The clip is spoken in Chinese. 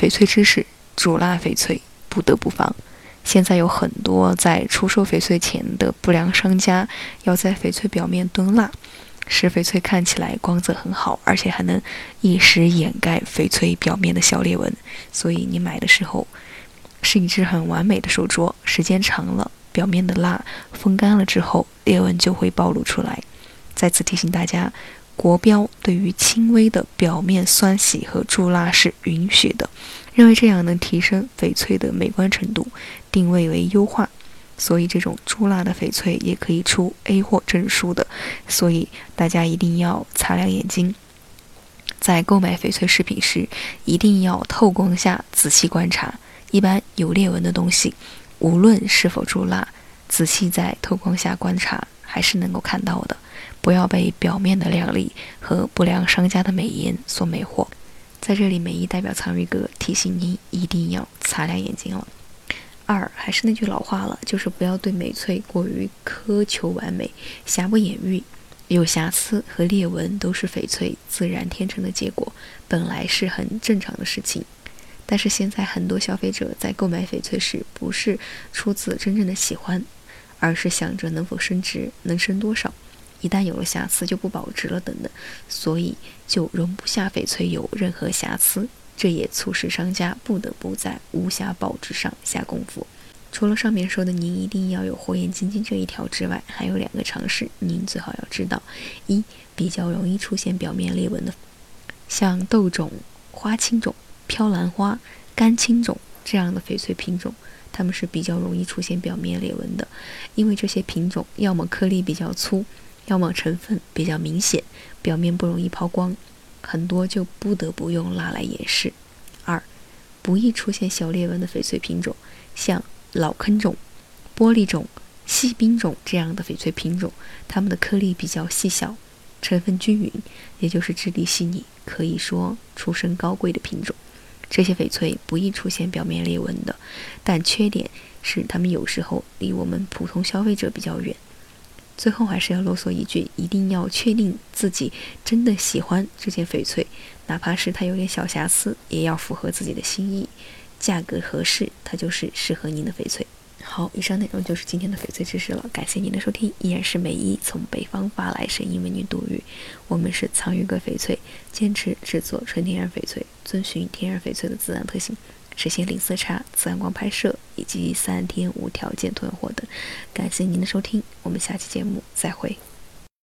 翡翠知识：主蜡翡翠不得不防。现在有很多在出售翡翠前的不良商家，要在翡翠表面蹲蜡，使翡翠看起来光泽很好，而且还能一时掩盖翡翠表面的小裂纹。所以你买的时候是一只很完美的手镯，时间长了，表面的蜡风干了之后，裂纹就会暴露出来。再次提醒大家。国标对于轻微的表面酸洗和注蜡是允许的，认为这样能提升翡翠的美观程度，定位为优化，所以这种注蜡的翡翠也可以出 A 货证书的，所以大家一定要擦亮眼睛，在购买翡翠饰品时一定要透光下仔细观察，一般有裂纹的东西，无论是否注蜡，仔细在透光下观察还是能够看到的。不要被表面的靓丽和不良商家的美颜所魅惑。在这里，美伊代表苍鱼哥提醒您一定要擦亮眼睛了。二，还是那句老话了，就是不要对翡翠过于苛求完美，瑕不掩瑜。有瑕疵和裂纹都是翡翠自然天成的结果，本来是很正常的事情。但是现在很多消费者在购买翡翠时，不是出自真正的喜欢，而是想着能否升值，能升多少。一旦有了瑕疵就不保值了，等等，所以就容不下翡翠有任何瑕疵，这也促使商家不得不在无瑕保值上下功夫。除了上面说的您一定要有火眼金睛这一条之外，还有两个常识您最好要知道：一，比较容易出现表面裂纹的，像豆种、花青种、飘兰花、干青种这样的翡翠品种，它们是比较容易出现表面裂纹的，因为这些品种要么颗粒比较粗。要么成分比较明显，表面不容易抛光，很多就不得不用蜡来掩饰。二，不易出现小裂纹的翡翠品种，像老坑种、玻璃种、细冰种这样的翡翠品种，它们的颗粒比较细小，成分均匀，也就是质地细腻，可以说出身高贵的品种。这些翡翠不易出现表面裂纹的，但缺点是它们有时候离我们普通消费者比较远。最后还是要啰嗦一句，一定要确定自己真的喜欢这件翡翠，哪怕是它有点小瑕疵，也要符合自己的心意，价格合适，它就是适合您的翡翠。好，以上内容就是今天的翡翠知识了，感谢您的收听，依然是美一从北方发来声音为您读语，我们是藏玉阁翡翠，坚持制作纯天然翡翠，遵循天然翡翠的自然特性。实现零色差、自然光拍摄以及三天无条件囤货等。感谢您的收听，我们下期节目再会。